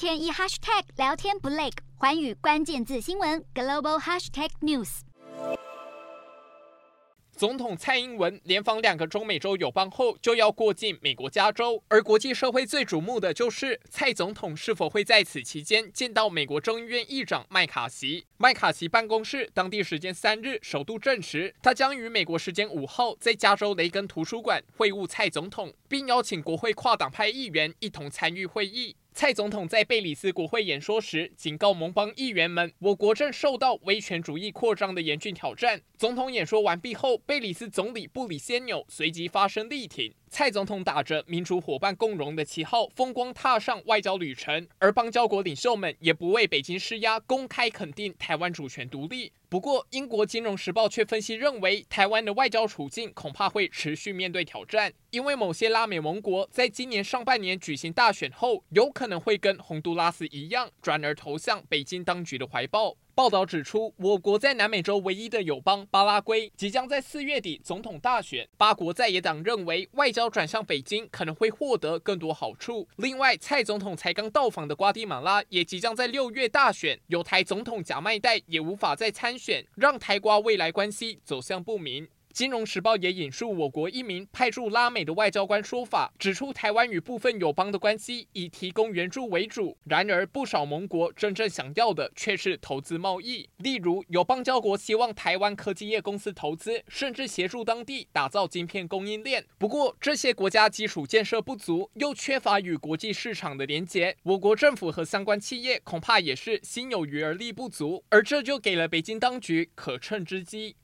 天一 hashtag 聊天不累，环宇关键字新闻 global hashtag news。总统蔡英文连访两个中美洲友邦后，就要过境美国加州，而国际社会最瞩目的就是蔡总统是否会在此期间见到美国众议院议长麦卡锡。麦卡锡办公室当地时间三日首度证实，他将于美国时间五号在加州雷根图书馆会晤蔡总统，并邀请国会跨党派议员一同参与会议。蔡总统在贝里斯国会演说时警告盟邦议员们：“我国正受到威权主义扩张的严峻挑战。”总统演说完毕后，贝里斯总理布里先纽随即发声力挺。蔡总统打着民主伙伴共荣的旗号，风光踏上外交旅程，而邦交国领袖们也不为北京施压，公开肯定台湾主权独立。不过，英国金融时报却分析认为，台湾的外交处境恐怕会持续面对挑战，因为某些拉美盟国在今年上半年举行大选后，有可能会跟洪都拉斯一样，转而投向北京当局的怀抱。报道指出，我国在南美洲唯一的友邦巴拉圭即将在四月底总统大选。巴国在野党认为，外交转向北京可能会获得更多好处。另外，蔡总统才刚到访的瓜地马拉也即将在六月大选，有台总统贾麦代也无法再参选，让台瓜未来关系走向不明。金融时报也引述我国一名派驻拉美的外交官说法，指出台湾与部分友邦的关系以提供援助为主，然而不少盟国真正想要的却是投资贸易。例如，有邦交国希望台湾科技业公司投资，甚至协助当地打造晶片供应链。不过，这些国家基础建设不足，又缺乏与国际市场的连结，我国政府和相关企业恐怕也是心有余而力不足，而这就给了北京当局可乘之机。